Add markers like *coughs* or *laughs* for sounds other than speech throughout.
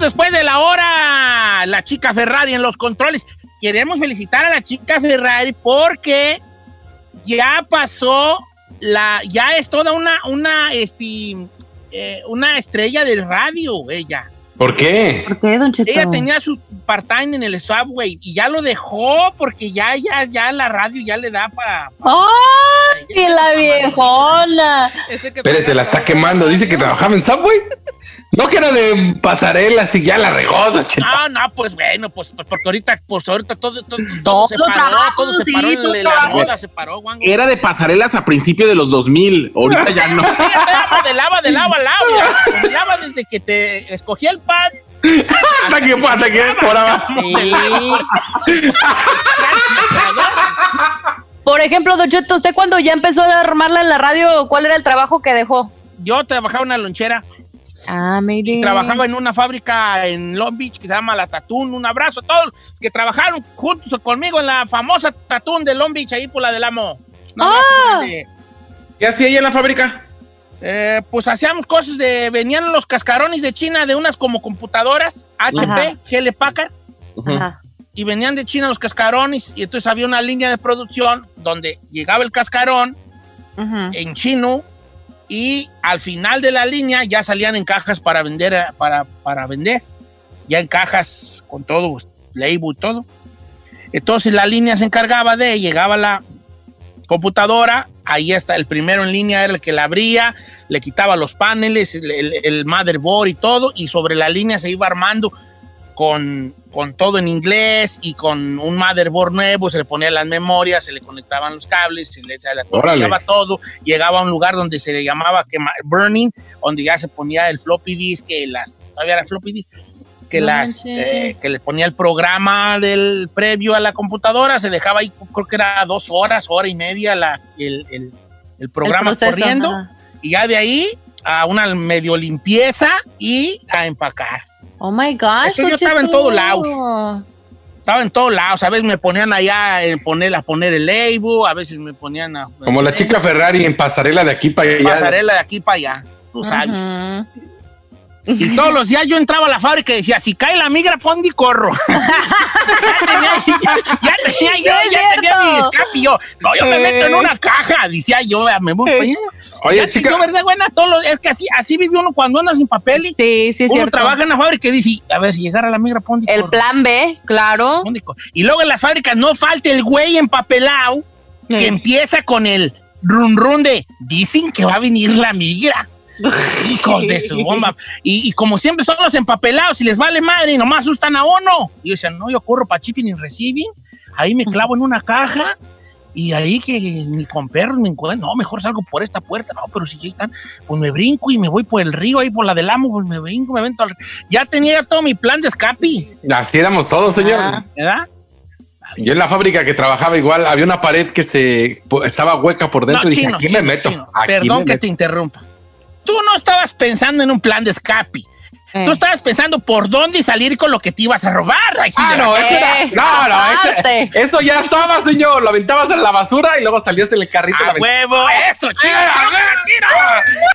después de la hora. La chica Ferrari en los controles. Queremos felicitar a la chica Ferrari porque ya pasó la, ya es toda una, una, este, eh, una estrella del radio, ella. ¿Por qué? ¿Por qué, Don Cheto? Ella tenía su part-time en el subway y ya lo dejó porque ya, ya, ya la radio ya le da para. ¡Ay, la viejona! Espérate, la está quemando. Dice que trabajaba en Subway. No que era de pasarelas y ya la regó, Don Cheto. No, no, pues bueno, pues, pues porque ahorita, pues ahorita todo, todo, todo Todo se paró, trabajo, todo se sí, paró, todo la, se paró, guango. Era de pasarelas a principios de los 2000. Ahorita ya no. *laughs* Sí, de lava, de lava, lava, de lava desde que te escogí el pan. Hasta que, hasta que por abajo. Por ejemplo, Don Cheto, ¿usted cuando ya empezó a armarla en la radio, cuál era el trabajo que dejó? Yo trabajaba en una lonchera Ah, mire. y trabajaba en una fábrica en Long Beach que se llama La Tatún. Un abrazo a todos que trabajaron juntos conmigo en la famosa Tatún de Long Beach, ahí por la del Amo. Ah. grande. ¿Qué hacía ella en la fábrica? Eh, pues hacíamos cosas de. Venían los cascarones de China de unas como computadoras, HP, Ajá. GL Packard, Ajá. y venían de China los cascarones, y entonces había una línea de producción donde llegaba el cascarón Ujú. en chino y al final de la línea ya salían en cajas para vender, eh, para, para vender, ya en cajas con todo, label y todo. Entonces la línea se encargaba de, llegaba la computadora, ahí está, el primero en línea era el que la abría, le quitaba los paneles, el, el- el motherboard y todo, y sobre la línea se iba armando con, con todo en inglés y con un motherboard nuevo, se le ponía las memorias, se le conectaban los cables, se le, atornillaba todo, llegaba a un lugar donde se le llamaba quema- burning, donde ya se ponía el floppy disk, que las, todavía era floppy disk, que No las, eh, que le ponía el programa del previo a la computadora, se dejaba ahí, creo que era dos horas, hora y media la, el, el- el programa El proceso, corriendo, ajá. y ya de ahí a una medio limpieza y a empacar. Oh my gosh. Es que yo estaba en todos lados. Estaba en todos lados, a veces me ponían allá a poner, a poner el label, a veces me ponían a... Como la chica Ferrari en pasarela de aquí para allá. Pasarela de aquí para allá, tú sabes. Ujú. Y todos los días yo entraba a la fábrica y decía, si cae la migra, pon y corro. *laughs* ya tenía, ya, ya tenía yo, mi escape. y Yo, no, yo me meto en una caja, decía yo, me voy allá. Oye, Ya, chica. yo, ¿verdad, buena? Todos los- es que así, así vive uno cuando anda sin papeles. Sí, sí, es uno cierto. trabaja en la fábrica y dice, a ver, si llegara la migra, pon y El corro. plan B, claro. Y luego en las fábricas no falta el güey empapelado que empieza con el run run de, dicen que va a venir la migra. *laughs* Hijos de su bomba. Y, y como siempre son los empapelados y les vale madre y nomás asustan a uno. Y yo decía, no, yo corro para shipping y receiving. Ahí me clavo en una caja y ahí que ni con perros me encuentro. No, mejor salgo por esta puerta. No, pero si ya están, pues me brinco y me voy por el río, ahí por la del amo, pues me brinco, me vento al río. Ya tenía todo mi plan de escape, Así éramos todos, señor. Ah. ¿verdad? Yo en la fábrica que trabajaba igual, había una pared que se estaba hueca por dentro No, y dije, chino, aquí chino, me meto. aquí Perdón me que meto". te interrumpa. Tú no estabas pensando en un plan de escape. Eh. Tú estabas pensando por dónde salir con lo que te ibas a robar. Ah, no, eso era. Eh, No, no, ese- eso ya estaba, señor. Lo aventabas en la basura y luego salías en el carrito. ¡A la huevo! ¡Eso, chino! chino!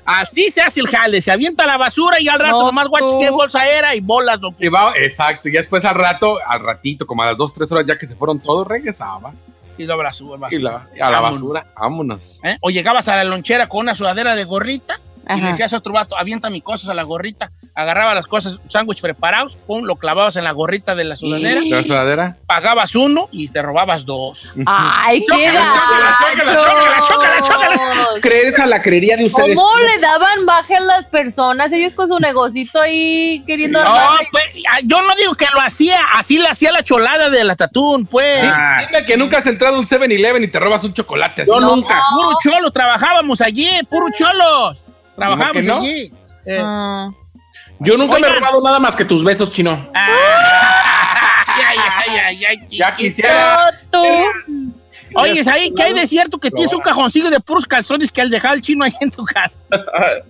Así se hace el jale. Se avienta la basura y al rato No, nomás guachas tú. qué bolsa era y bolas. Lo que... Y va- exacto. Y después al rato, al ratito, como a las dos, tres horas ya que se fueron todos, regresabas. Y la basura. Y la- a la Vámonos. basura, vámonos. ¿Eh? O llegabas a la lonchera con una sudadera de gorrita y le decías a otro vato, avienta mis cosas a la gorrita. Agarraba las cosas, sándwich preparados, pum, lo clavabas en la gorrita de la sudadera. ¿La sudadera? Pagabas uno y te robabas dos. Ay, qué Chócala, chócala, chócala, chócala, chócala, chócala. gachos. ¿Creer esa la creería de ustedes? ¿Cómo le daban baje a las personas? Ellos con su negocito ahí queriendo No, pues, ah, yo no digo que lo hacía, así le hacía la cholada de la tatún, pues. Di- Dime que nunca has entrado a un 7-Eleven y te robas un chocolate así. Yo nunca. Puro cholo, trabajábamos allí, puro cholos. Trabajábamos que no? allí. Eh, Ah. Yo nunca me he robado nada más que tus besos, chino. *laughs* ay, ay, ay, ay, Ya quisiera. Tú. Oye, es ahí que hay de cierto que tienes un cajoncillo de puros calzones que al dejar el chino ahí en tu casa. *laughs*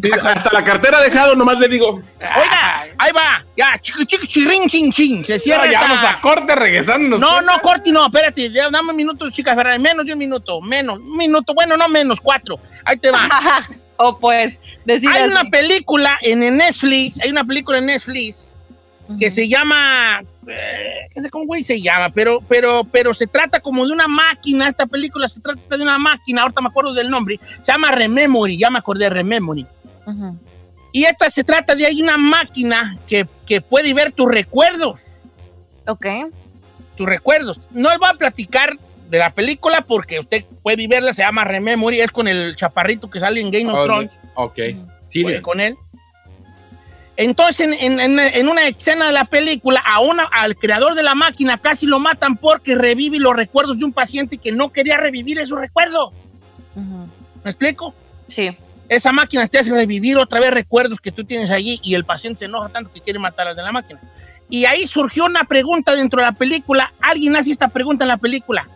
Sí, hasta la cartera dejado, nomás le digo. Oiga, ahí va, ya, chiqui, chiqui, chirin, chin, chin, se cierra Ya esta- vamos a corte regresando. No, no, Corti, no, espérate, ya, dame un minuto, chicas Ferrari, menos de un minuto, menos, un minuto, bueno, no menos, cuatro, ahí te va. *laughs* o pues, decir Hay así. una película en Netflix, hay una película en Netflix que se llama, eh, no sé cómo güey se llama, pero, pero, pero se trata como de una máquina, esta película se trata de una máquina, ahorita me acuerdo del nombre, se llama Rememory, ya me acordé, Rememory. Ujú. Y esta se trata de hay una máquina que, que puede ver tus recuerdos, Ok. tus recuerdos. No les voy a platicar de la película porque usted puede verla, se llama Rememory, es con el chaparrito que sale en Game of Thrones. Ok. Sí, con él. Entonces, en, en- en- una escena de la película, a una, al creador de la máquina casi lo matan porque revive los recuerdos de un paciente que no quería revivir esos recuerdos. ¿Me explico? Sí. Esa máquina te hace revivir otra vez recuerdos que tú tienes allí y el paciente se enoja tanto que quiere matar al de la máquina. Y ahí surgió una pregunta dentro de la película. Alguien hace esta pregunta en la película.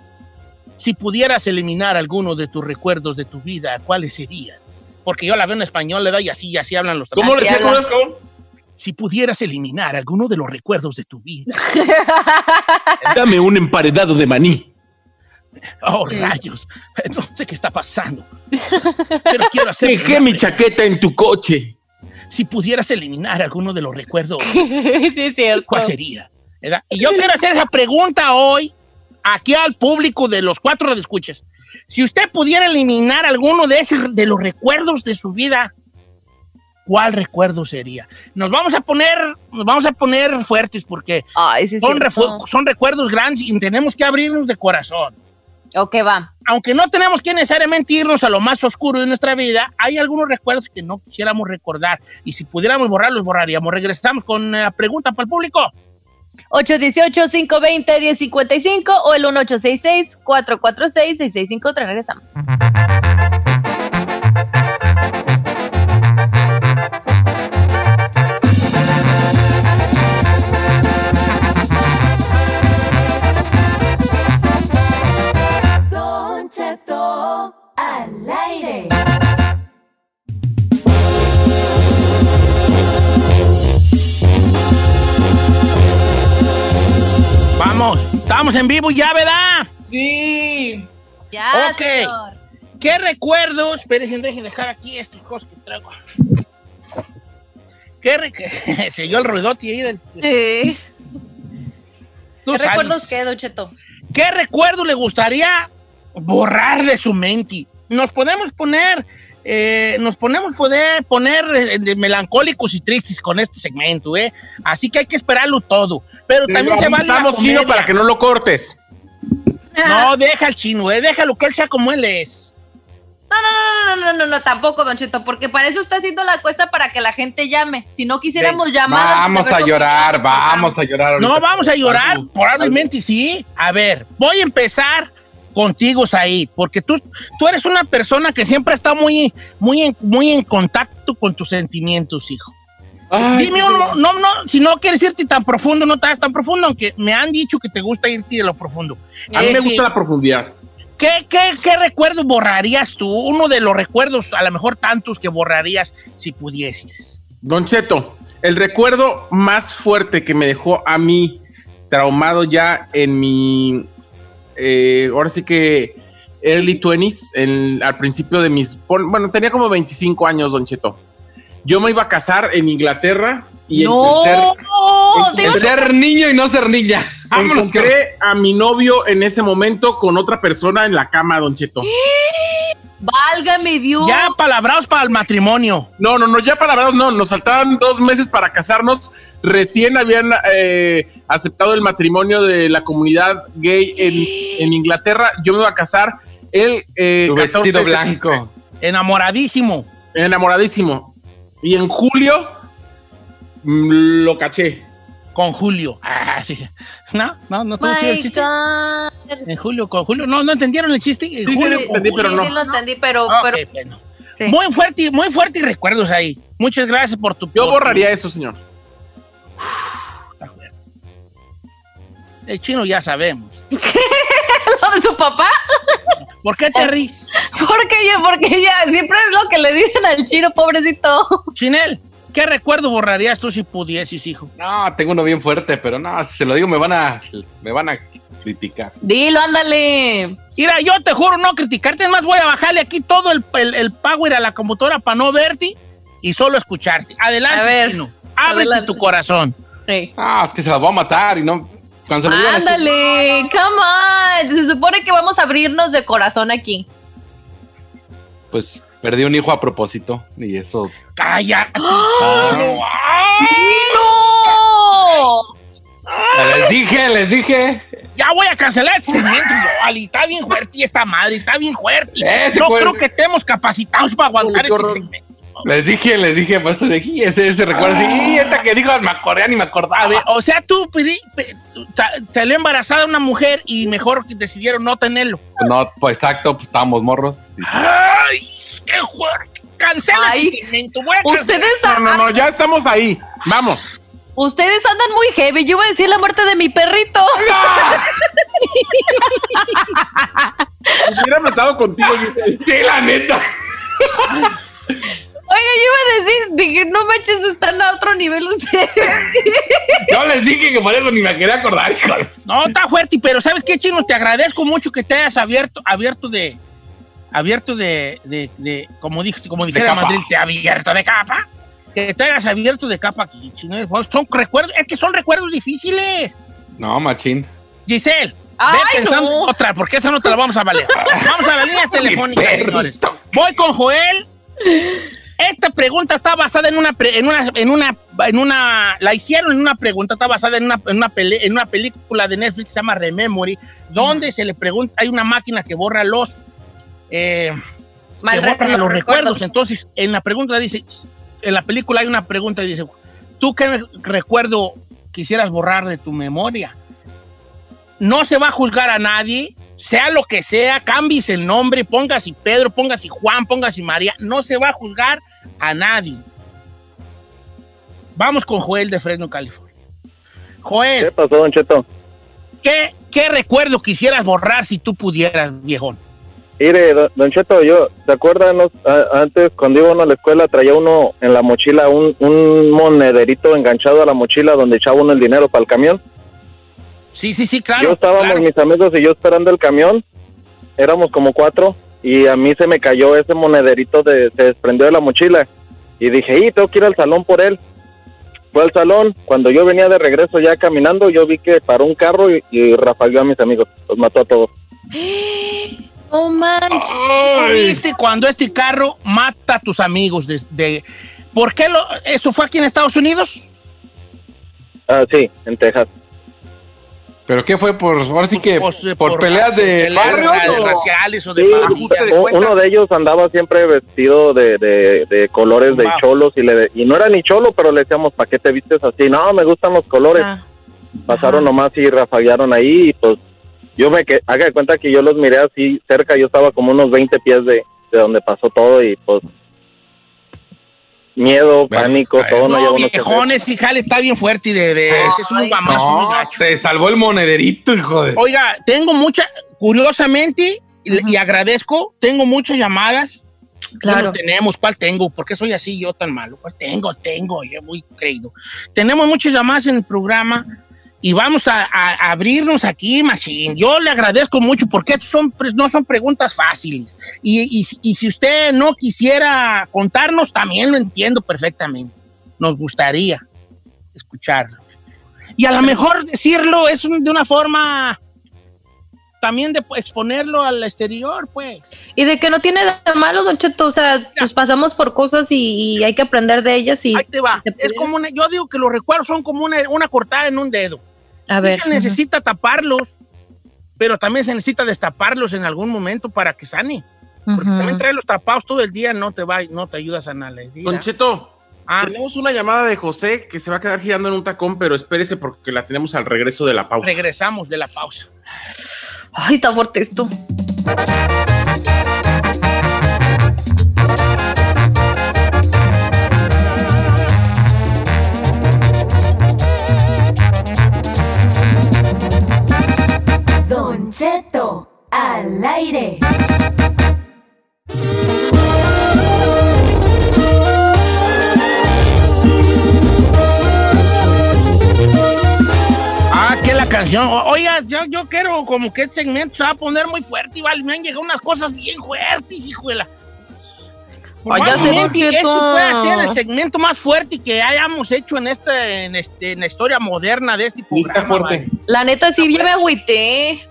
Si pudieras eliminar alguno de tus recuerdos de tu vida, ¿cuáles serían? Porque yo la veo en español, le da y así, y así hablan los ¿Cómo le decía? si pudieras eliminar alguno de los recuerdos de tu vida. *laughs* Dame un emparedado de maní. Oh, rayos. No sé qué está pasando. Pero quiero hacer. Dejé mi chaqueta en tu coche. Si pudieras eliminar alguno de los recuerdos, *laughs* sí, es cierto. ¿cuál sería? ¿Verdad? Y yo quiero hacer esa pregunta hoy, aquí al público de los cuatro de escuchas. Si usted pudiera eliminar alguno de, esos, de los recuerdos de su vida, ¿cuál recuerdo sería? Nos vamos a poner, nos vamos a poner fuertes porque Ay, sí, son, son recuerdos grandes y tenemos que abrirnos de corazón. Ok, va. aunque no tenemos que necesariamente irnos a lo más oscuro de nuestra vida, hay algunos recuerdos que no quisiéramos recordar. Y si pudiéramos borrarlos, borraríamos. Regresamos con la pregunta para el público. 818-520-1055 o el 1866-446-6653. Regresamos. Vamos, estamos en vivo ya, ¿verdad? Sí. Ya, Ok. señor. ¿Qué recuerdos? Espérense, dejen dejar aquí estas cosas que traigo. ¿Qué re- *laughs* Se oyó el ruidote ahí del... Sí. tú ¿Qué sabes. recuerdos qué, Don Cheto? ¿Qué recuerdo le gustaría borrar de su mente? Nos podemos poner, eh, nos ponemos poder poner eh, melancólicos y tristes con este segmento, ¿eh? Así que hay que esperarlo todo. Pero también se vale la Estamos chino comedia. para que no lo cortes. No, deja al chino, ¿eh? Déjalo que él sea como él es. No, no, no, no, no, no, no, tampoco, Don Cheto, porque para eso está haciendo la cuesta para que la gente llame. Si no quisiéramos llamar. Vamos a llorar, vamos a llorar. No, vamos a llorar, probablemente sí. A ver, voy a empezar contigo, ahí, porque tú, tú eres una persona que siempre está muy, muy, en, muy en contacto con tus sentimientos, hijo. Ay, Dime sí, uno, no, no, si no quieres irte tan profundo, no estás tan profundo, aunque me han dicho que te gusta irte de lo profundo. A mí me Este, gusta la profundidad. ¿qué, qué, qué recuerdo borrarías tú? Uno de los recuerdos, a lo mejor tantos que borrarías si pudieses. Don Cheto, el recuerdo más fuerte que me dejó a mí traumado ya en mi, eh, ahora sí que early 20s, en- al principio de mis, bueno, tenía como 25 años, Don Cheto. Yo me iba a casar en Inglaterra y No, entre ser- niño y no ser niña. Vámonos, que- encontré a mi novio en ese momento con otra persona en la cama, Don Cheto. válgame Dios. Ya palabrados para el matrimonio. No, no, no, ya para no, nos faltaban dos meses para casarnos. Recién habían eh, aceptado el matrimonio de la comunidad gay en, en Inglaterra. Yo me iba a casar el eh, Tu 14 vestido blanco. Enamoradísimo. enamoradísimo. Y en julio mm, lo caché. Con Julio. Ah, sí. No, no, no estuvo chido el chiste. En Julio, con Julio. No, no entendieron el chiste. En sí, Julio entendí, Julio. pero no. Sí, lo entendí, pero, bueno. sí. Muy fuerte, muy fuerte y recuerdos ahí. Muchas gracias por tu. Yo por- borraría eso, señor. Está. El chino ya sabemos. *laughs* lo de su papá. ¿Por qué te ríes? Porque ya, porque ya, siempre es lo que le dicen al chino, pobrecito. Chinel, ¿qué recuerdo borrarías tú si pudieses, hijo? No, tengo uno bien fuerte, pero no, si se lo digo me van a, me van a criticar. Dilo, ándale. Mira, yo te juro no criticarte, es más, voy a bajarle aquí todo el, el, el power a la computadora para no verte y solo escucharte. Adelante, A ver, chino. Ábrete adelante. tu corazón. Sí. Ah, es que se las voy a matar y no. Cuando se lo digan así, Ándale, come on. Se supone que vamos a abrirnos de corazón aquí. Pues perdí un hijo a propósito y eso. ¡Cállate! *gasps* Ah. chino! ¡Ah! ¡No! Les dije, les dije. Ya voy a cancelar este segmento, Ali. Está bien fuerte y esta madre, está bien fuerte. Ese no fue- creo que estemos capacitados para aguantar este segmento. Les dije, les dije, por eso dije, y ese, ese recuerdo así, y esta que dijo, me acordé, ni me acordaba. A ver, o sea, tú pedi- pe- ta- salió embarazada una mujer y mejor que decidieron no tenerlo. No, pues exacto, pues estábamos morros. y- ¡Ay! ¡Qué fuerte! Cancela. Ustedes, No, no, no, ya estamos ahí. Vamos. ustedes andan muy heavy. Yo iba a decir la muerte de mi perrito. *laughs* Si hubiera estado contigo, Giselle. Sí, la neta. Oiga, yo iba a decir, dije, no manches, están a otro nivel ustedes. *laughs* Yo les dije que por eso ni me quería acordar, hijos. No, está fuerte, pero ¿sabes qué, Chino? Te agradezco mucho que te hayas abierto, abierto de, abierto de, de, de- como, dije, como dijera. Madrid, te abierto de capa. Que te hayas abierto de capa aquí, Chino. Son recuerdos, es que son recuerdos difíciles. No, machín. Giselle, Ay, ve pensando no. en otra, porque esa no te la vamos a valer. *laughs* Vamos a la línea telefónica, perrito. señores. Voy con Joel. Esta pregunta está basada en una, en una, en una, en una, la hicieron en una pregunta, está basada en una, en una, pele- en una película de Netflix que se llama Rememory, donde se le pregunta, hay una máquina que borra los, eh, que borra los recuerdos. Entonces, en la pregunta dice, en la película hay una pregunta y dice, ¿tú qué recuerdo quisieras borrar de tu memoria? No se va a juzgar a nadie, sea lo que sea, cambies el nombre, pongas si Pedro, pongas si Juan, pongas si María, no se va a juzgar a nadie. Vamos con Joel de Fresno, California. Joel, ¿Qué pasó, Don Cheto? ¿qué, qué recuerdo quisieras borrar si tú pudieras, viejón? Mire, don, Cheto, yo, ¿se acuerdan los- a- antes cuando iba uno a la escuela traía uno en la mochila un, un monederito enganchado a la mochila donde echaba uno el dinero para el camión? Sí, sí, sí, claro. yo estábamos claro. mis amigos y yo esperando el camión, éramos como cuatro y a mí se me cayó ese monederito, de, se desprendió de la mochila y dije, y tengo que ir al salón por él. Fue al salón, cuando yo venía de regreso ya caminando, yo vi que paró un carro y, y rafagueó a mis amigos, los mató a todos. *gasps* No manches. ¿Tú viste cuando este carro mata a tus amigos? De, de- ¿Por qué lo, esto fue aquí en Estados Unidos? Ah, sí, en Texas. ¿Pero qué fue? Por, ahora sí que, Pues, por, peleas de barrios o- raciales o de Sí, de uno de ellos andaba siempre vestido de, de, de colores de Wow. cholos y, le, y no era ni cholo, pero le decíamos, ¿para qué te vistes así? No, me gustan los colores. Ah. Pasaron Ajá. nomás y rafaguearon ahí y pues yo me que haga de cuenta que yo los miré así cerca, yo estaba como unos 20 pies de, de donde pasó todo y pues miedo, Bueno, pánico, está todo bien. no, No, que viejones, sí, jale, está bien fuerte y de, de- ese es un guamazo muy No, gacho. te salvó el monederito, hijo de... Oiga, tengo mucha, curiosamente, y, y agradezco, tengo muchas llamadas. Claro. Bueno, tenemos, ¿cuál tengo? ¿Por qué soy así yo tan malo? ¿Cuál tengo? Tengo, yo muy creído. Tenemos muchas llamadas en el programa y vamos a, abrirnos aquí, Machín. Yo le agradezco mucho porque son, no son preguntas fáciles. Y, y- y si usted no quisiera contarnos, también lo entiendo perfectamente. Nos gustaría escucharlo. Y a lo mejor decirlo es un- de una forma también de exponerlo al exterior, pues. Y de que no tiene de malo, Don Cheto, o sea, pues pasamos por cosas y, y hay que aprender de ellas y... Ahí te va. ¿Te Es como una, yo digo que los recuerdos son como una, una cortada en un dedo. A ver. se necesita taparlos, pero también se necesita destaparlos en algún momento para que sane. Porque Ujú. también traerlos tapados todo el día no te va, no te ayuda a sanar la herida. Don Cheto, Ah, tenemos una llamada de José que se va a quedar girando en un tacón, pero espérese porque la tenemos al regreso de la pausa. regresamos de la pausa. Ay, está fuerte esto. Cheto, al aire. Ah, que la canción. Oiga, yo, yo quiero como que este segmento se va a poner muy fuerte y vale, me han llegado unas cosas bien fuertes, hijuela. Ay, Probablemente este Cheto. puede ser el segmento más fuerte que hayamos hecho en, este, en, este, en la historia moderna de este programa. fuerte. vale. La neta, sí, ya me agüité.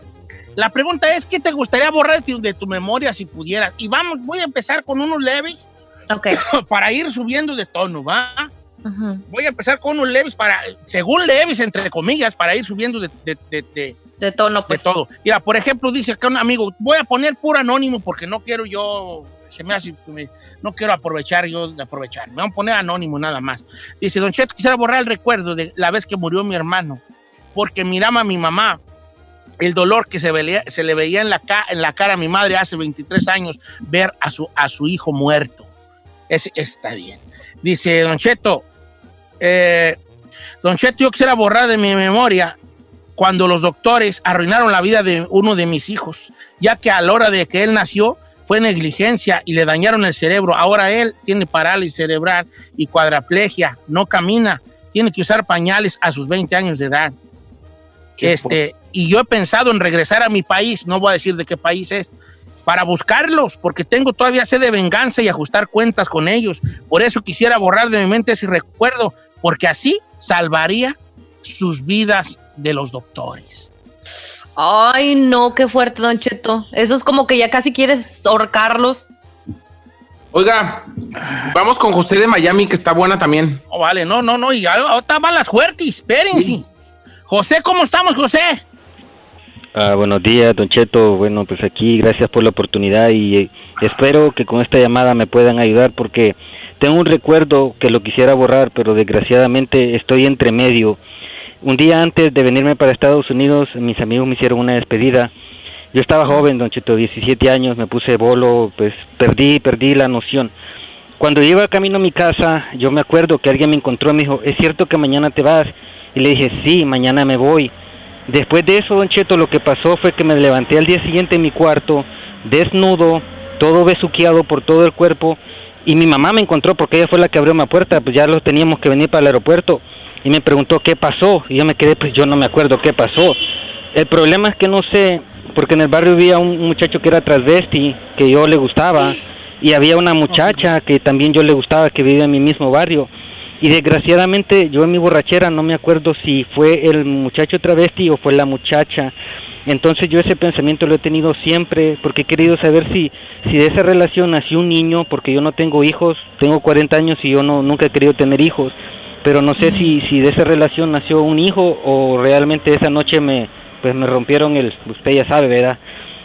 La pregunta es, ¿qué te gustaría borrar de tu, de memoria si pudieras? Y vamos, voy a empezar con unos leves Ok. *coughs* para ir subiendo de tono, ¿va? Ujú. Voy a empezar con unos leves para, según leves, entre comillas, para ir subiendo de, de- de- de- De tono, de pues. todo. Mira, por ejemplo, dice acá un amigo, voy a poner puro anónimo porque no quiero yo, se me hace, me- no quiero aprovechar yo de aprovechar. Me voy a poner anónimo nada más. Dice, Don Cheto, quisiera borrar el recuerdo de la vez que murió mi hermano, porque miraba a mi mamá, el dolor que se, veía- se le veía en la, ca- en la cara a mi madre hace 23 años, ver a su, a su hijo muerto. Está bien. Dice, Don Cheto, eh, Don Cheto, yo quisiera borrar de mi memoria cuando los doctores arruinaron la vida de uno de mis hijos, ya que a la hora de que él nació fue negligencia y le dañaron el cerebro. Ahora él tiene parálisis cerebral y cuadraplegia, no camina, tiene que usar pañales a sus 20 años de edad. Este, y yo he pensado en regresar a mi país, no voy a decir de qué país es, para buscarlos, porque tengo todavía sed de venganza y ajustar cuentas con ellos. Por eso quisiera borrar de mi mente ese recuerdo, porque así salvaría sus vidas de los doctores. Ay, no, qué fuerte, Don Cheto. Eso es como que ya casi quieres ahorcarlos. Oiga, vamos con José de Miami, que está buena también. No, vale, no, no, no, y ahorita van las fuertes, espérense. José, ¿cómo estamos, José? Ah, buenos días, Don Cheto. Bueno, pues aquí gracias por la oportunidad y eh, espero que con esta llamada me puedan ayudar porque tengo un recuerdo que lo quisiera borrar, pero desgraciadamente estoy entre medio. Un día antes de venirme para Estados Unidos, mis amigos me hicieron una despedida. Yo estaba joven, Don Cheto, 17 años, me puse bolo, pues perdí, perdí la noción. Cuando iba camino a mi casa, yo me acuerdo que alguien me encontró y me dijo, ¿es cierto que mañana te vas? Y le dije, sí, mañana me voy. Después de eso, Don Cheto, lo que pasó fue que me levanté al día siguiente en mi cuarto, desnudo, todo besuqueado por todo el cuerpo, y mi mamá me encontró porque ella fue la que abrió mi puerta, pues ya los teníamos que venir para el aeropuerto, y me preguntó qué pasó, y yo me quedé, pues yo no me acuerdo qué pasó. El problema es que no sé, porque en el barrio había un muchacho que era transvesti, que yo le gustaba, y había una muchacha que también yo le gustaba, que vivía en mi mismo barrio. Y desgraciadamente yo en mi borrachera no me acuerdo si fue el muchacho travesti o fue la muchacha. Entonces yo ese pensamiento lo he tenido siempre porque he querido saber si, si de esa relación nació un niño, porque yo no tengo hijos, tengo 40 años y yo no, nunca he querido tener hijos, pero no sé si, si de esa relación nació un hijo o realmente esa noche me, pues me rompieron el, usted ya sabe, ¿verdad?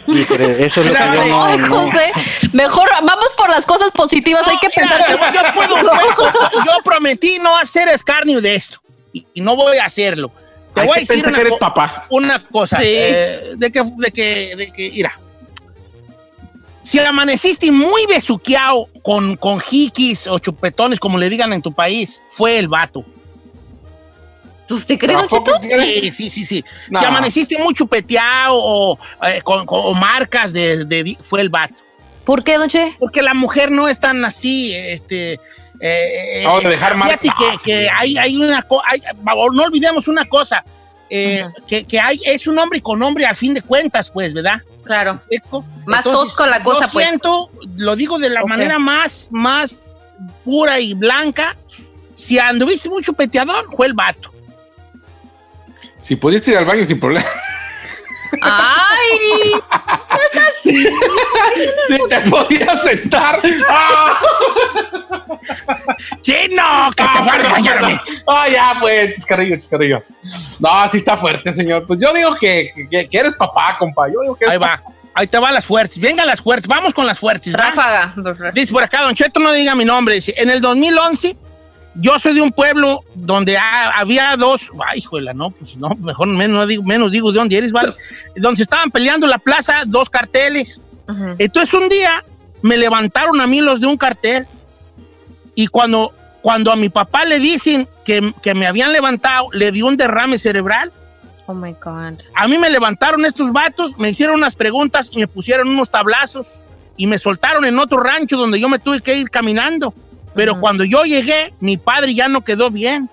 Eso es lo que yo no- Ay, no- José, mejor vamos por las cosas positivas. Hay que Mira, pensar que yo, puedo- *laughs* prometí no hacer escarnio de esto y, y no voy a hacerlo. Te Hay voy a decir una, co- papá. una cosa. Sí. eh, de que, de que, de que, mira. Si amaneciste muy besuqueado con, con jiquis o chupetones, como le digan en tu país, fue el vato. ¿Usted cree, Don ¿Tampoco Cheto? Sí, sí, sí. sí. No. Si amaneciste muy chupeteado o eh, con, con- o marcas de, de- fue el vato. ¿Por qué, Don Che? Porque la mujer no es tan así, este... eh, No, de dejar fíjate marcas. que, que hay, hay una cosa, no olvidemos una cosa, eh, que, que hay, es un hombre con hombre al fin de cuentas, pues, ¿verdad? Claro. Eco. Más tosco la cosa, yo pues. siento, lo digo de la manera más, más pura y blanca, si anduviste mucho peteador, fue el vato. Si pudiste ir al baño sin problema. ¡Ay! *laughs* Si te podías sentar. ¡Ah! ¡Chino! ¡Que te guarde perdón, callarme! perdón. Ah, ya, pues, chascarrillos, chascarrillos. No, así está fuerte, señor. Pues yo digo que, que- que eres papá, compa. Yo digo que eres Ahí va. Ahí te van las fuertes. Venga las fuertes. Vamos con las fuertes. ¿va? Ráfaga. Dice por acá, Don Cheto, no diga mi nombre. Dice, en el 2011, yo soy de un pueblo donde ha- había dos. Ay, hijuela, no, pues no, mejor menos digo, menos digo de dónde eres, ¿vale? *laughs* Donde estaban peleando en la plaza dos carteles. Ujú. Entonces un día me levantaron a mí los de un cartel y cuando, cuando a mi papá le dicen que, que me habían levantado, le dio un derrame cerebral. Oh my God. A mí me levantaron estos vatos, me hicieron unas preguntas y me pusieron unos tablazos y me soltaron en otro rancho donde yo me tuve que ir caminando. Pero cuando yo llegué, mi padre ya no quedó bien.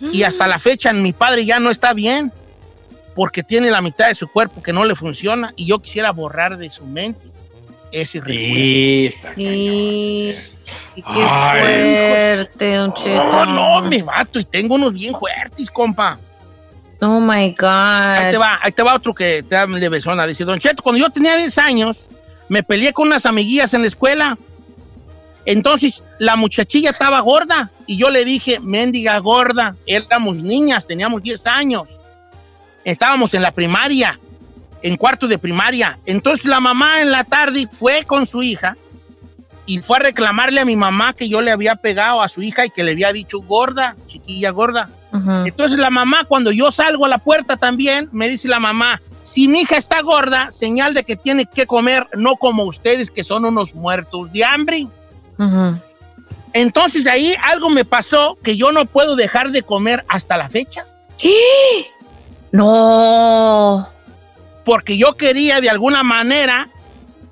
Y hasta la fecha mi padre ya no está bien porque tiene la mitad de su cuerpo que no le funciona y yo quisiera borrar de su mente ese recuerdo. Sí, está. Y, y qué Ay, fuerte, Don Cheto. No, no, me mato y tengo unos bien fuertes, compa. Oh my Ahí God. te va, ahí te va otro que te da de besona. Dice, Don Cheto, cuando yo tenía 10 años, me peleé con unas amiguillas en la escuela. Entonces, la muchachilla estaba gorda y yo le dije, mendiga gorda, éramos niñas, teníamos 10 años. Estábamos en la primaria, en cuarto de primaria. Entonces, la mamá en la tarde fue con su hija y fue a reclamarle a mi mamá que yo le había pegado a su hija y que le había dicho gorda, chiquilla gorda. Ujú. Entonces la mamá, cuando yo salgo a la puerta también, me dice la mamá, si mi hija está gorda, señal de que tiene que comer, no como ustedes que son unos muertos de hambre. Entonces ahí algo me pasó que yo no puedo dejar de comer hasta la fecha, No. porque yo quería de alguna manera,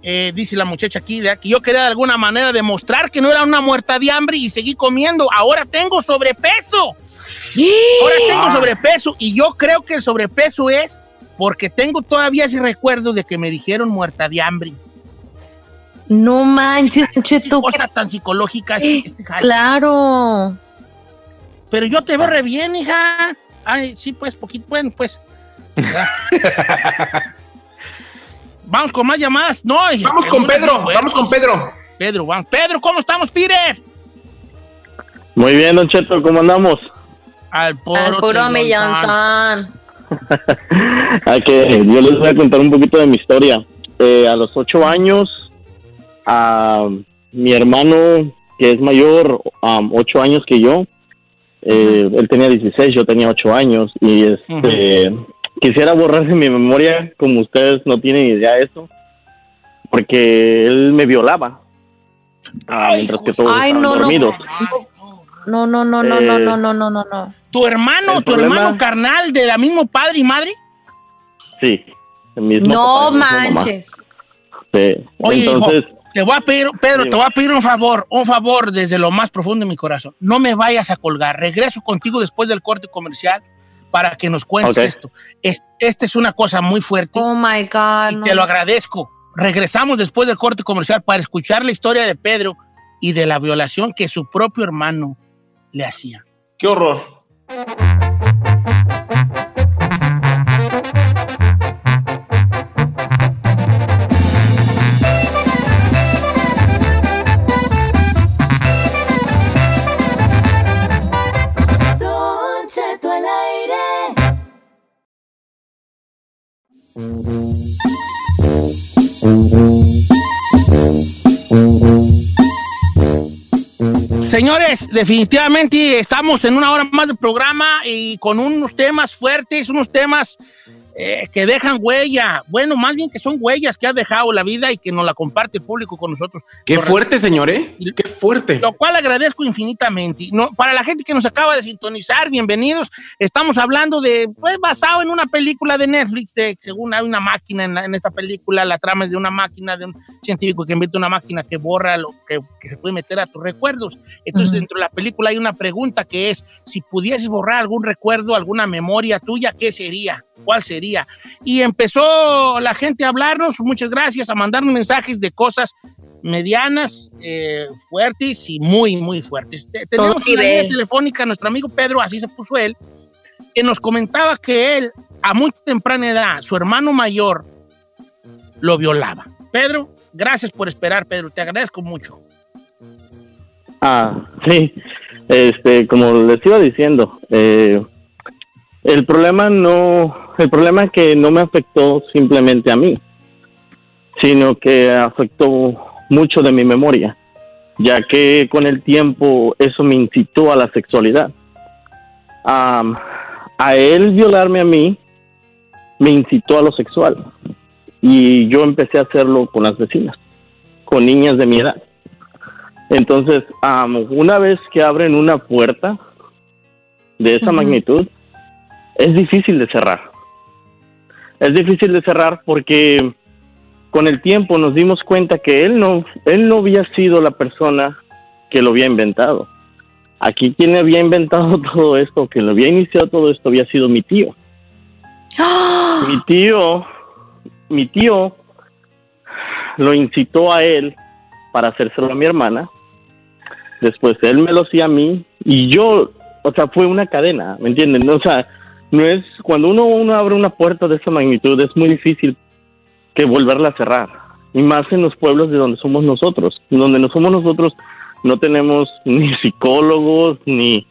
eh, dice la muchacha aquí, ¿verdad? que yo quería de alguna manera demostrar que no era una muerta de hambre y seguí comiendo. Ahora tengo sobrepeso. Ahora tengo sobrepeso y yo creo que el sobrepeso es porque tengo todavía ese recuerdo de que me dijeron muerta de hambre. No manches, Cheto. Cosas tan psicológicas. este jale. Claro. Pero yo te veo re bien, hija. Ay, sí, pues, poquito. Bueno, pues. *laughs* Vamos con más llamadas. No, hija, Vamos con Pedro, vamos con. Pedro. Pedro, vamos. Pedro, ¿cómo estamos, Peter? Muy bien, Don Cheto, ¿cómo andamos? Al puro, Al puro Millonzón. *laughs* Ah, que yo les voy a contar un poquito de mi historia. Eh, a los ocho años, a mi hermano, que es mayor, um, ocho años que yo, eh, él tenía 16, yo tenía ocho años, y este, quisiera borrar de mi memoria, como ustedes no tienen idea de eso, porque él me violaba, ah, Ay, mientras que todos Ay, estaban no, no. dormidos. No, no, no, no, Eh, no, no, no, no, no, no. ¿Tu hermano, tu problema- hermano carnal de la mismo padre y madre? Sí, el mismo No papá manches. Sí. Oye, hijo, Entonces, Te voy a pedir, Pedro, te voy a pedir un favor, un favor desde lo más profundo de mi corazón. No me vayas a colgar. Regreso contigo después del corte comercial para que nos cuentes esto. Es- esta es una cosa muy fuerte Oh my God. y no. te lo agradezco. Regresamos después del corte comercial para escuchar la historia de Pedro y de la violación que su propio hermano le hacía. Qué horror. Señores, definitivamente estamos en una hora más de programa y con unos temas fuertes, unos temas eh, que dejan huella. Bueno, más bien que son huellas que ha dejado la vida y que nos la comparte el público con nosotros. Qué Correcto. fuerte, señor, ¿eh? Qué fuerte. Lo cual agradezco infinitamente. No, para la gente que nos acaba de sintonizar, bienvenidos. Estamos hablando de, pues, basado en una película de Netflix, de, según hay una máquina en, la- en esta película, la trama es de una máquina, de un científico que inventa una máquina que borra lo que, que se puede meter a tus recuerdos. Entonces, dentro de la película hay una pregunta que es, si pudieses borrar algún recuerdo, alguna memoria tuya, ¿qué sería? ¿Cuál sería? Y empezó la gente a hablarnos, muchas gracias, a mandarnos mensajes de cosas medianas, eh, fuertes y muy, muy fuertes. Te- Tenemos una línea telefónica, nuestro amigo Pedro, así se puso él, que nos comentaba que él, a muy temprana edad, su hermano mayor lo violaba. Pedro, gracias por esperar, Pedro, te agradezco mucho. Ah, sí. Este, como les iba diciendo, eh, el problema no, el problema es que no me afectó simplemente a mí, sino que afectó mucho de mi memoria, ya que con el tiempo eso me incitó a la sexualidad. Am, a él violarme a mí me incitó a lo sexual y yo empecé a hacerlo con las vecinas, con niñas de mi edad. Entonces, am, una vez que abren una puerta de esa Ujú. magnitud, es difícil de cerrar. Es difícil de cerrar porque con el tiempo nos dimos cuenta que él no, él no había sido la persona que lo había inventado. Aquí quien había inventado *laughs* todo esto, que lo había iniciado todo esto, había sido mi tío. ¡Ah! Mi tío, mi tío lo incitó a él para hacérselo a mi hermana. Después él me lo hacía a mí y yo, o sea, fue una cadena, ¿me entienden? O sea, no es cuando uno, uno abre una puerta de esa magnitud es muy difícil que volverla a cerrar. Y más en los pueblos de donde somos nosotros. Donde no somos nosotros no tenemos *laughs* ni psicólogos ni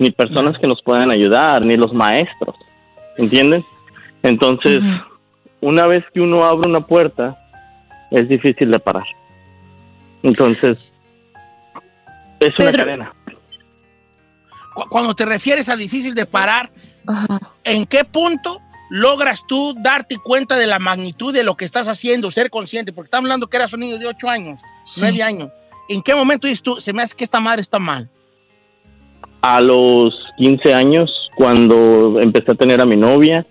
ni personas que nos puedan ayudar, ni los maestros, ¿entienden? Entonces, una vez que uno abre una puerta, es difícil de parar. Entonces, es una cadena. Cu- Cuando te refieres a difícil de parar, Ajá. ¿en qué punto logras tú darte cuenta de la magnitud de lo que estás haciendo, ser consciente? Porque estamos hablando que eras un niño de 8 años, Sí. 9 años. ¿En qué momento dices tú, se me hace que esta madre está mal? A los 15 años, cuando empecé a tener a mi novia,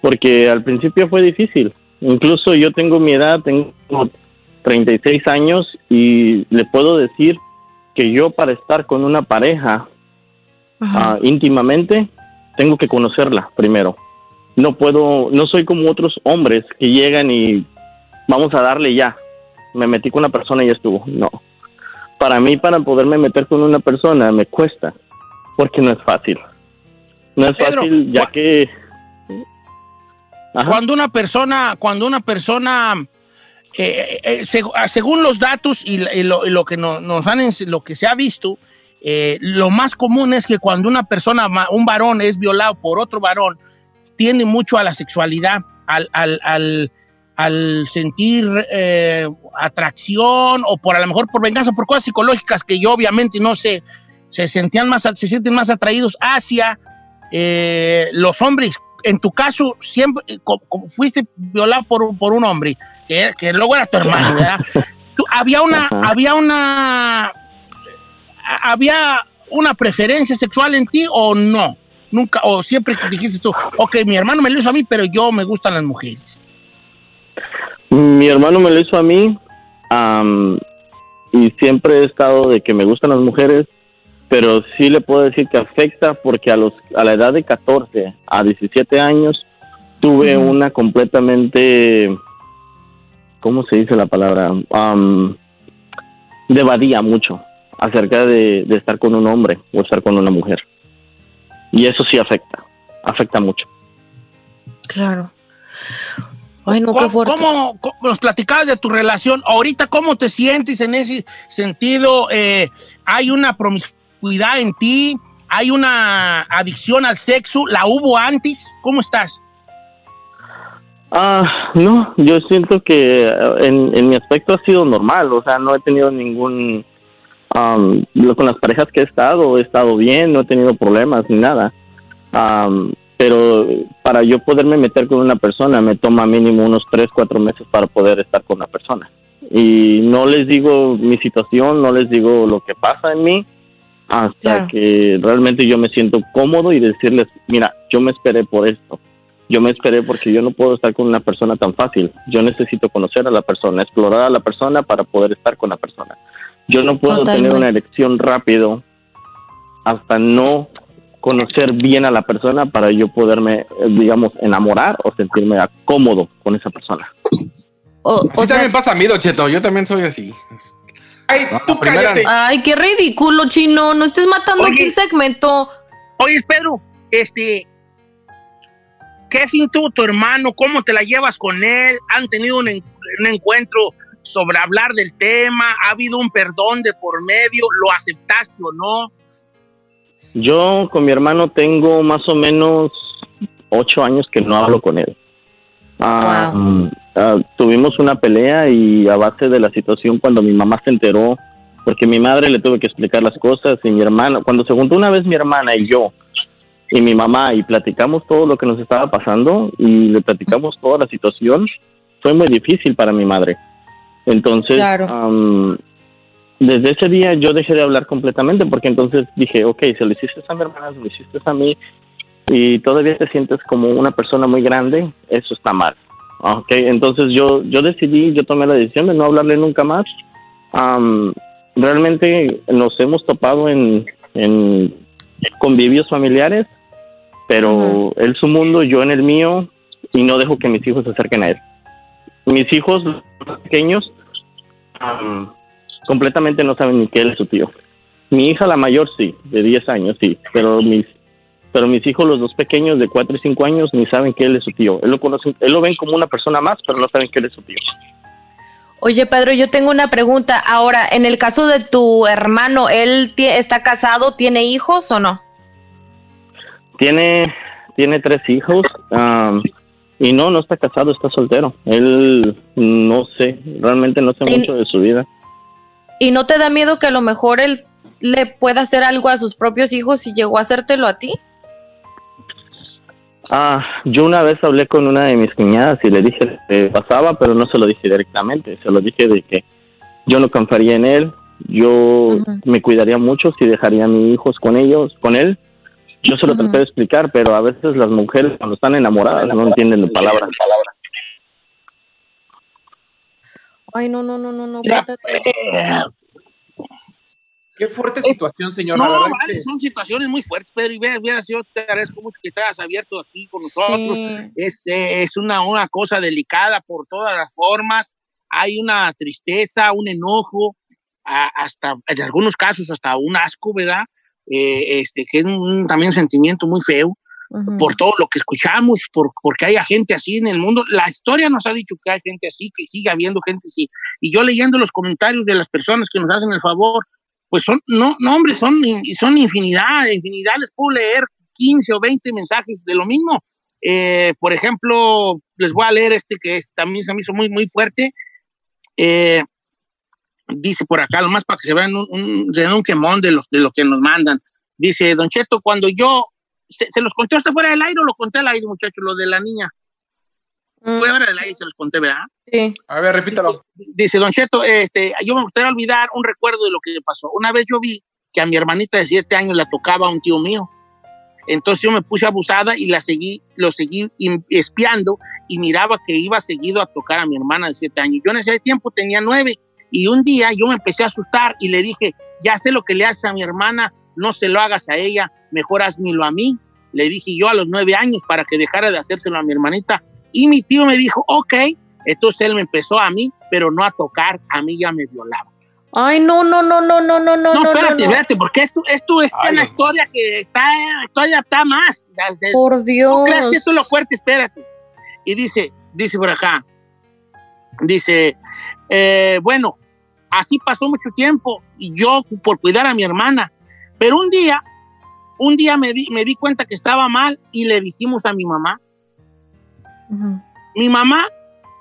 porque al principio fue difícil. Incluso yo tengo mi edad, tengo 36 años y le puedo decir que yo para estar con una pareja ah, íntimamente, tengo que conocerla primero. No puedo, no soy como otros hombres que llegan y vamos a darle ya. Me metí con una persona y ya estuvo. No. Para mí, para poderme meter con una persona, me cuesta, porque no es fácil. No es Pedro, fácil, ya que. Ajá. Cuando una persona, cuando una persona, eh, eh, seg- ah, según los datos y, y lo, y lo que no- nos han, lo que se ha visto, eh, lo más común es que cuando una persona, un varón es violado por otro varón, tiende mucho a la sexualidad, al, al, al- al sentir eh, atracción o por a lo mejor por venganza, por cosas psicológicas que yo obviamente no sé, se sentían más, se sienten más atraídos hacia eh, los hombres. En tu caso, siempre eh, fuiste violado por, un- por un hombre, que, que luego era tu hermano, ¿verdad? *laughs* Tú- había una, había una, había una preferencia sexual en ti o no? Nunca, o siempre que dijiste tú, ok, mi hermano me lo hizo a mí, pero yo me gustan las mujeres. Mi hermano me lo hizo a mí y siempre he estado de que me gustan las mujeres, pero sí le puedo decir que afecta porque a, los, a la edad de 14 a 17 años tuve una completamente, ¿cómo se dice la palabra? Devadía mucho acerca de, de estar con un hombre o estar con una mujer. Y eso sí afecta, afecta mucho. Claro. Ay, no, qué ¿Cómo, fuerte. cómo- cómo nos platicabas de tu relación? Ahorita, ¿cómo te sientes en ese sentido? Eh, ¿Hay una promiscuidad en ti? ¿Hay una adicción al sexo? ¿La hubo antes? ¿Cómo estás? Ah, no, yo siento que eh, en, en mi aspecto ha sido normal, o sea, no he tenido ningún, lo- con las parejas que he estado, he estado bien, no he tenido problemas ni nada, Am, pero para yo poderme meter con una persona me toma mínimo unos 3, 4 meses para poder estar con una persona. Y no les digo mi situación, no les digo lo que pasa en mí, hasta Claro. que realmente yo me siento cómodo y decirles, mira, yo me esperé por esto. Yo me esperé porque yo no puedo estar con una persona tan fácil. Yo necesito conocer a la persona, explorar a la persona para poder estar con la persona. Yo no puedo tener una elección rápido hasta no conocer bien a la persona para yo poderme, eh, digamos, enamorar o sentirme cómodo con esa persona. O, Así o sea, también pasa a mí, Don Cheto. Yo también soy así. Ay, No, tú primera- cállate. ay, qué ridículo, chino. No estés matando Oye. aquí el segmento. Oye, Pedro, este, Kevin, tú, tu hermano, ¿cómo te la llevas con él? ¿Han tenido un, un encuentro sobre hablar del tema? ¿Ha habido un perdón de por medio? ¿Lo aceptaste o no? Yo con mi hermano tengo más o menos ocho años que no hablo con él. Ah, Wow. mm, ah, tuvimos una pelea y a base de la situación cuando mi mamá se enteró, porque mi madre le tuve que explicar las cosas y mi hermana, cuando se juntó una vez mi hermana y yo y mi mamá y platicamos todo lo que nos estaba pasando y le platicamos toda la situación, fue muy difícil para mi madre. Entonces, Claro. am, desde ese día yo dejé de hablar completamente porque entonces dije, ok, se lo hiciste a mi hermana, se lo hiciste a mí y todavía te sientes como una persona muy grande, eso está mal. Ok, entonces yo, yo decidí, yo tomé la decisión de no hablarle nunca más. Am, realmente nos hemos topado en, en convivios familiares, pero Ujú. él su mundo, yo en el mío y no dejo que mis hijos se acerquen a él. Mis hijos los pequeños am, completamente no saben ni que él es su tío. Mi hija, la mayor, sí, de 10 años, sí, pero mis pero mis hijos, los dos pequeños de 4 y 5 años, ni saben que él es su tío. Él lo, conocen, él lo ven como una persona más, pero no saben que él es su tío. Oye, Pedro, yo tengo una pregunta. Ahora, en el caso de tu hermano, ¿él está casado, tiene hijos o no? Tiene, tiene tres hijos y no, no está casado, está soltero. Él no sé, realmente no sé Y- mucho de su vida. ¿Y no te da miedo que a lo mejor él le pueda hacer algo a sus propios hijos si llegó a hacértelo a ti? Ah, yo una vez hablé con una de mis cuñadas y le dije que pasaba, pero no se lo dije directamente. Se lo dije de que yo no confiaría en él, yo me cuidaría mucho si dejaría a mis hijos con ellos, con él. Yo se lo Ujú. traté de explicar, pero a veces las mujeres cuando están enamoradas no entienden de palabras. Ay, no, no, no, no, no. Eh, Qué fuerte situación, señor. la No, vale, que- son situaciones muy fuertes, Pedro, y veas, veas, yo te agradezco mucho que te hayas abierto aquí con nosotros. Sí. Es, eh, es una, una cosa delicada por todas las formas. Hay una tristeza, un enojo, a- hasta en algunos casos hasta un asco, ¿verdad? Eh, este, que es un- también un sentimiento muy feo Ujú. por todo lo que escuchamos, por, porque haya gente así en el mundo. La historia nos ha dicho que hay gente así, que sigue habiendo gente así. Y yo leyendo los comentarios de las personas que nos hacen el favor, pues son, no, no hombre, son, son infinidad, infinidad. Les puedo leer 15 o 20 mensajes de lo mismo. Eh, por ejemplo, les voy a leer este que es- también se me hizo muy, muy fuerte. Eh, dice por acá, lo más para que se vean un, un, den un quemón de, los, de lo que nos mandan. Dice, Don Cheto, cuando yo, se, se los conté hasta fuera del aire o lo conté al aire, muchachos, lo de la niña. Mm, Fuera del aire se los conté, ¿verdad? sí. A ver, repítalo. Dice, Don Cheto, este, yo me gustaría olvidar un recuerdo de lo que pasó. Una vez yo vi que a mi hermanita de siete años la tocaba un tío mío. Entonces yo me puse abusada y la seguí, lo seguí espiando y miraba que iba seguido a tocar a mi hermana de siete años. Yo en ese tiempo tenía nueve y un día yo me empecé a asustar y le dije, ya sé lo que le haces a mi hermana, no se lo hagas a ella, mejor hazmelo a mí. Le dije yo a los nueve años para que dejara de hacérselo a mi hermanita. Y mi tío me dijo, ok, entonces él me empezó a mí, pero no a tocar, a mí ya me violaba. Ay, no, no, no, no, no, no, no. No, no, espérate, no. espérate, porque esto, esto es Ay, una historia que está, todavía está más. Por No Dios. creas que esto es lo fuerte, espérate. Y dice, dice por acá, dice, eh, bueno, así pasó mucho tiempo y yo por cuidar a mi hermana. Pero un día, un día me di, me di cuenta que estaba mal y le dijimos a mi mamá. Ujú. Mi mamá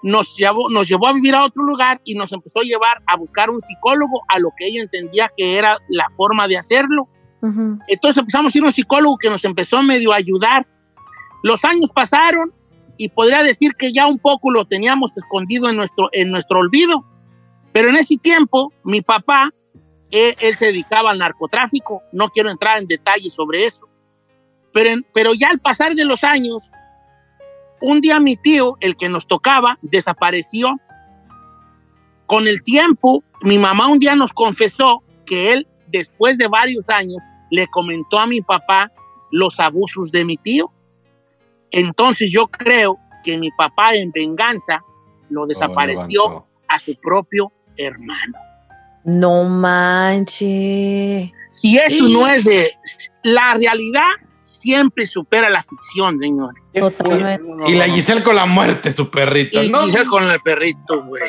nos llevó, nos llevó a vivir a otro lugar y nos empezó a llevar a buscar un psicólogo a lo que ella entendía que era la forma de hacerlo. Entonces empezamos a ir a un psicólogo que nos empezó medio a ayudar. Los años pasaron y podría decir que ya un poco lo teníamos escondido en nuestro, en nuestro olvido. Pero en ese tiempo, mi papá, él, se dedicaba al narcotráfico. No quiero entrar en detalles sobre eso. Pero, pero ya al pasar de los años, un día mi tío, el que nos tocaba, desapareció. Con el tiempo, mi mamá un día nos confesó que él, después de varios años, le comentó a mi papá los abusos de mi tío. Entonces yo creo que mi papá en venganza lo desapareció a su propio hermano. No manches. Si esto Sí. no es de la realidad, siempre supera la ficción, señor. Totalmente. Y la Giselle con la muerte, su perrito. Y ¿no? Giselle con el perrito, güey.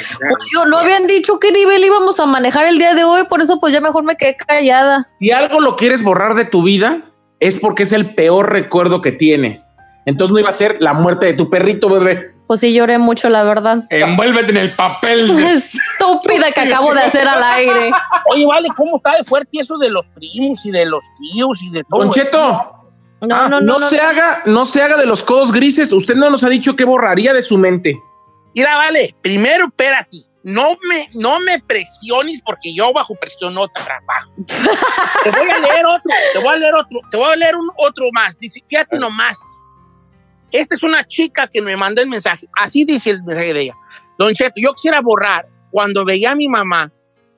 Yo no habían dicho qué nivel íbamos a manejar el día de hoy, por eso pues ya mejor me quedé callada. Si algo lo quieres borrar de tu vida, es porque es el peor recuerdo que tienes. Entonces no iba a ser la muerte de tu perrito, bebé. Pues sí lloré mucho, la verdad. Envuélvete en el papel. de- *laughs* Estúpida que acabo de hacer al aire. Oye, vale, ¿cómo está de fuerte eso de los primos y de los tíos y de todo? Don Cheto, No, ah, no, no. no, se no. haga, no se haga de los codos grises. Usted no nos ha dicho qué borraría de su mente. Mira, vale, primero, espérate. No me, no me presiones porque yo bajo presión no trabajo. *laughs* te voy a leer otro, te voy a leer otro, te voy a leer un, otro más. Dice, fíjate nomás. Esta es una chica que me mandó el mensaje. Así dice el mensaje de ella. Don Cheto, yo quisiera borrar cuando veía a mi mamá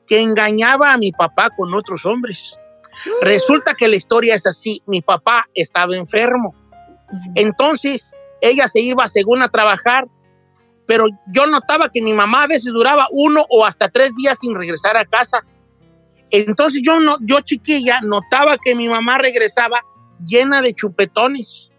que engañaba a mi papá con otros hombres. Resulta que la historia es así. Mi papá estaba enfermo. Entonces, ella se iba según a trabajar pero yo notaba que mi mamá a veces duraba uno o hasta tres días sin regresar a casa. Entonces yo, no, yo chiquilla notaba que mi mamá regresaba llena de chupetones.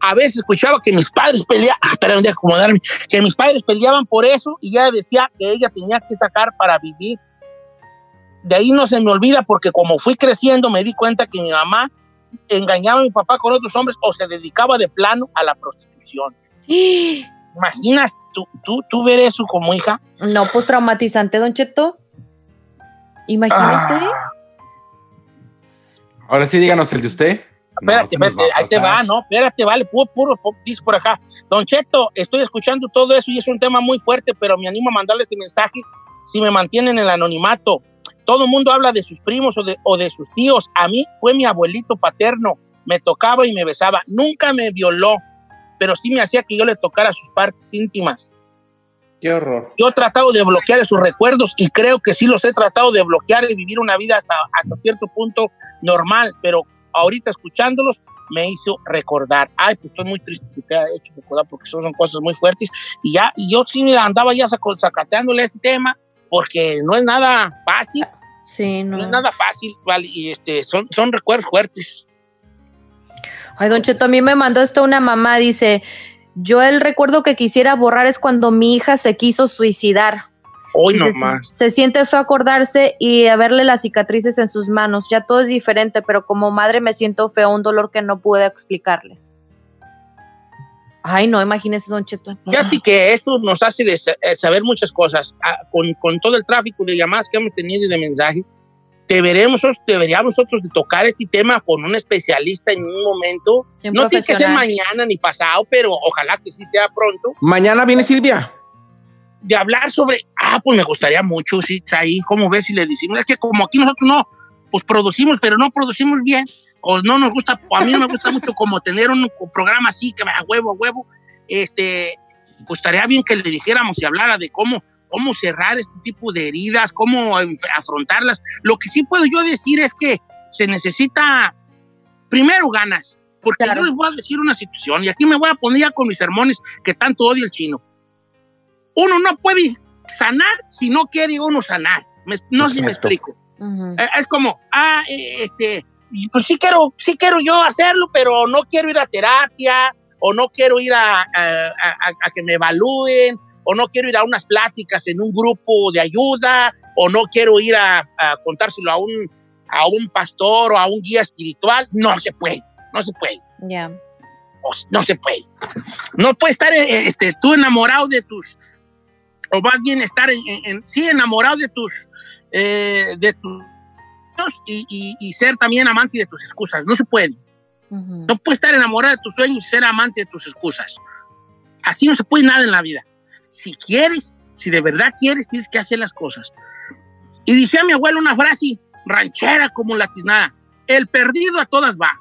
A veces escuchaba que mis padres peleaban, ah, espera, de acomodarme, que mis padres peleaban por eso y ella decía que ella tenía que sacar para vivir. De ahí no se me olvida porque como fui creciendo me di cuenta que mi mamá engañaba a mi papá con otros hombres o se dedicaba de plano a la prostitución. *gasps* ¿Imaginas tú, tú, tú ver eso como hija? No, pues traumatizante, Don Cheto. Imagínate. Ah. Ahora sí, díganos el de usted. Espérate, No, espérate, ahí te va, no, espérate, vale, puro, puro, puro, dice por acá. Don Cheto, estoy escuchando todo eso y es un tema muy fuerte, pero me animo a mandarle este mensaje si me mantienen en el anonimato. Todo el mundo habla de sus primos o de, o de sus tíos. A mí fue mi abuelito paterno, me tocaba y me besaba. Nunca me violó, pero sí me hacía que yo le tocara sus partes íntimas. Qué horror. Yo he tratado de bloquear esos recuerdos y creo que sí los he tratado de bloquear y vivir una vida hasta, hasta cierto punto normal, pero ahorita escuchándolos me hizo recordar. Ay, pues estoy muy triste que te haya hecho recordar porque son, son cosas muy fuertes. Y ya, y yo sí me andaba ya sacateándole este tema porque no es nada fácil, Sí, no. no es nada fácil, ¿vale? Y este, son, son recuerdos fuertes. Ay, Don Cheto, a mí me mandó esto una mamá, dice, yo el recuerdo que quisiera borrar es cuando mi hija se quiso suicidar. Hoy Dice, nomás. se, se siente feo acordarse y a verle las cicatrices en sus manos. Ya todo es diferente, pero como madre me siento feo, un dolor que no pude explicarles. Ay, no, imagínese, Don Cheto. Fíjate que esto nos hace de eh, saber muchas cosas. Ah, con, con todo el tráfico de llamadas que hemos tenido y de mensajes, deberemos, deberíamos nosotros de tocar este tema con un especialista en un momento. Sí, un no tiene que ser mañana ni pasado, pero ojalá que sí sea pronto. Mañana viene Silvia. De hablar sobre, ah, pues me gustaría mucho, sí, ahí, ¿cómo ves si le decimos? Es que como aquí nosotros no, pues producimos, pero no producimos bien, o no nos gusta, a mí no me gusta mucho como tener un programa así, que va a huevo, a huevo, este, pues estaría bien que le dijéramos y hablara de cómo, cómo cerrar este tipo de heridas, cómo afrontarlas. Lo que sí puedo yo decir es que se necesita, primero ganas, porque Claro. yo les voy a decir una situación, y aquí me voy a poner ya con mis sermones que tanto odio el chino. Uno no puede sanar si no quiere uno sanar. Me- no sé si me explico. Eh, Es como, ah, eh, este, pues sí quiero, sí quiero yo hacerlo, pero no quiero ir a terapia, o no quiero ir a, a- a- a que me evalúen, o no quiero ir a unas pláticas en un grupo de ayuda, o no quiero ir a, a contárselo a un, a un pastor o a un guía espiritual. No se puede, no se puede. Ya. No se puede. No puedes estar eh, este, tú enamorado de tus, o más bien estar, en, sí, enamorado de tus, eh, de tus y, y- y ser también amante de tus excusas. No se puede. No puedes estar enamorado de tus sueños y ser amante de tus excusas. Así no se puede nada en la vida. Si quieres, si de verdad quieres, tienes que hacer las cosas. Y dice a mi abuelo una frase ranchera como la tiznada. El perdido a todas va.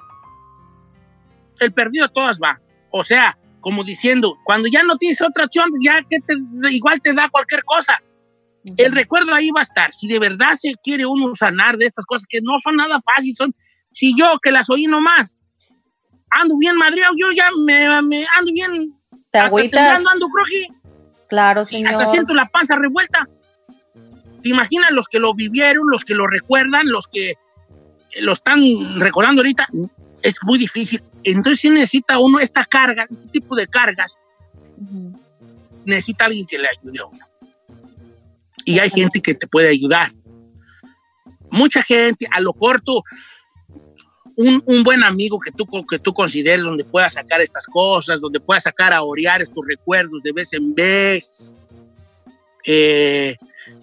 El perdido a todas va. O sea, como diciendo, cuando ya no tienes otra opción, ya que te, igual te da cualquier cosa. El recuerdo ahí va a estar. Si de verdad se quiere uno sanar de estas cosas que no son nada fáciles, son, si yo que las oí nomás, ando bien madreado, yo ya me, me ando bien, Te agüitas. ando croji, Claro, y señor. hasta siento la panza revuelta. ¿Te imaginas los que lo vivieron, los que lo recuerdan, los que lo están recordando ahorita? Es muy difícil. Entonces sí necesita uno esta carga, este tipo de cargas, necesita alguien que le ayude a uno. Y hay gente que te puede ayudar. Mucha gente, a lo corto, un, un buen amigo que tú, que tú consideres donde puedas sacar estas cosas, donde puedas sacar a orear estos recuerdos de vez en vez. Eh,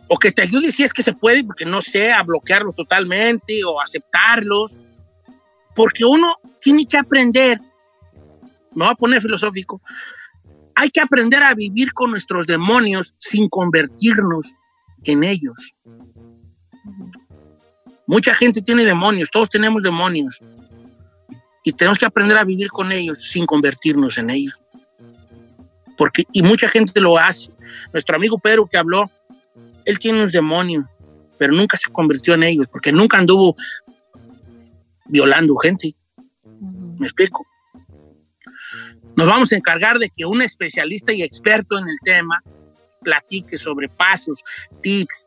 o que te ayude si es que se puede, porque no sé, a bloquearlos totalmente o aceptarlos. Porque uno tiene que aprender, me voy a poner filosófico, hay que aprender a vivir con nuestros demonios sin convertirnos en ellos. Mucha gente tiene demonios, todos tenemos demonios. Y tenemos que aprender a vivir con ellos sin convertirnos en ellos. Porque, y mucha gente lo hace. Nuestro amigo Pedro que habló, él tiene unos demonios, pero nunca se convirtió en ellos, porque nunca anduvo violando gente. ¿Me explico? Nos vamos a encargar de que un especialista y experto en el tema platique sobre pasos, tips,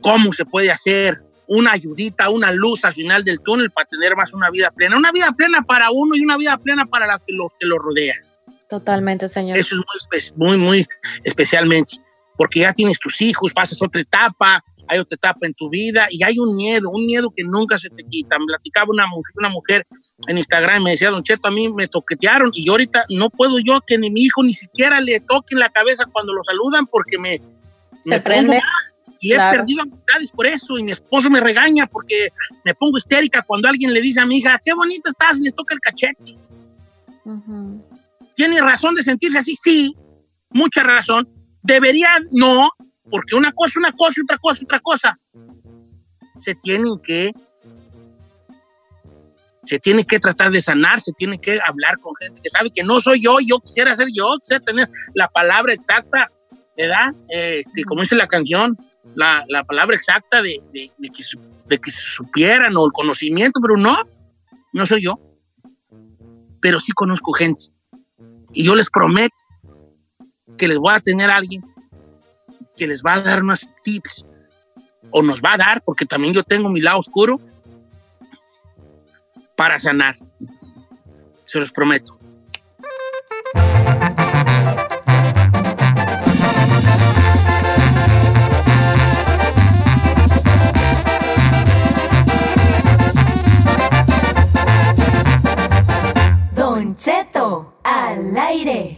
cómo se puede hacer una ayudita, una luz al final del túnel para tener más una vida plena. Una vida plena para uno y una vida plena para los que lo rodean. Totalmente, señor. Eso es muy, muy, muy especialmente. Porque ya tienes tus hijos, pasas otra etapa, hay otra etapa en tu vida y hay un miedo, un miedo que nunca se te quita. Me platicaba una mujer, una mujer en Instagram y me decía, Don Cheto, a mí me toquetearon y yo ahorita no puedo yo que ni mi hijo ni siquiera le toquen la cabeza cuando lo saludan porque me, me pongo prende. mal. y he Claro. perdido amistades por eso y mi esposo me regaña porque me pongo histérica cuando alguien le dice a mi hija, qué bonita estás y le toca el cachete. Ujú. ¿Tiene razón de sentirse así? Sí, mucha razón. Debería, no, porque una cosa una cosa otra cosa otra cosa. Se tienen que, se tiene que tratar de sanar, se tiene que hablar con gente que sabe que no soy yo, yo quisiera ser yo, quisiera tener la palabra exacta, ¿verdad? Este, como dice la canción, la, la palabra exacta de, de- que, de que se supieran o el conocimiento, pero no, no soy yo. Pero sí conozco gente. Y yo les prometo que les voy a tener a alguien que les va a dar unos tips o nos va a dar, porque también yo tengo mi lado oscuro, para sanar. Se los prometo. Don Cheto, al aire.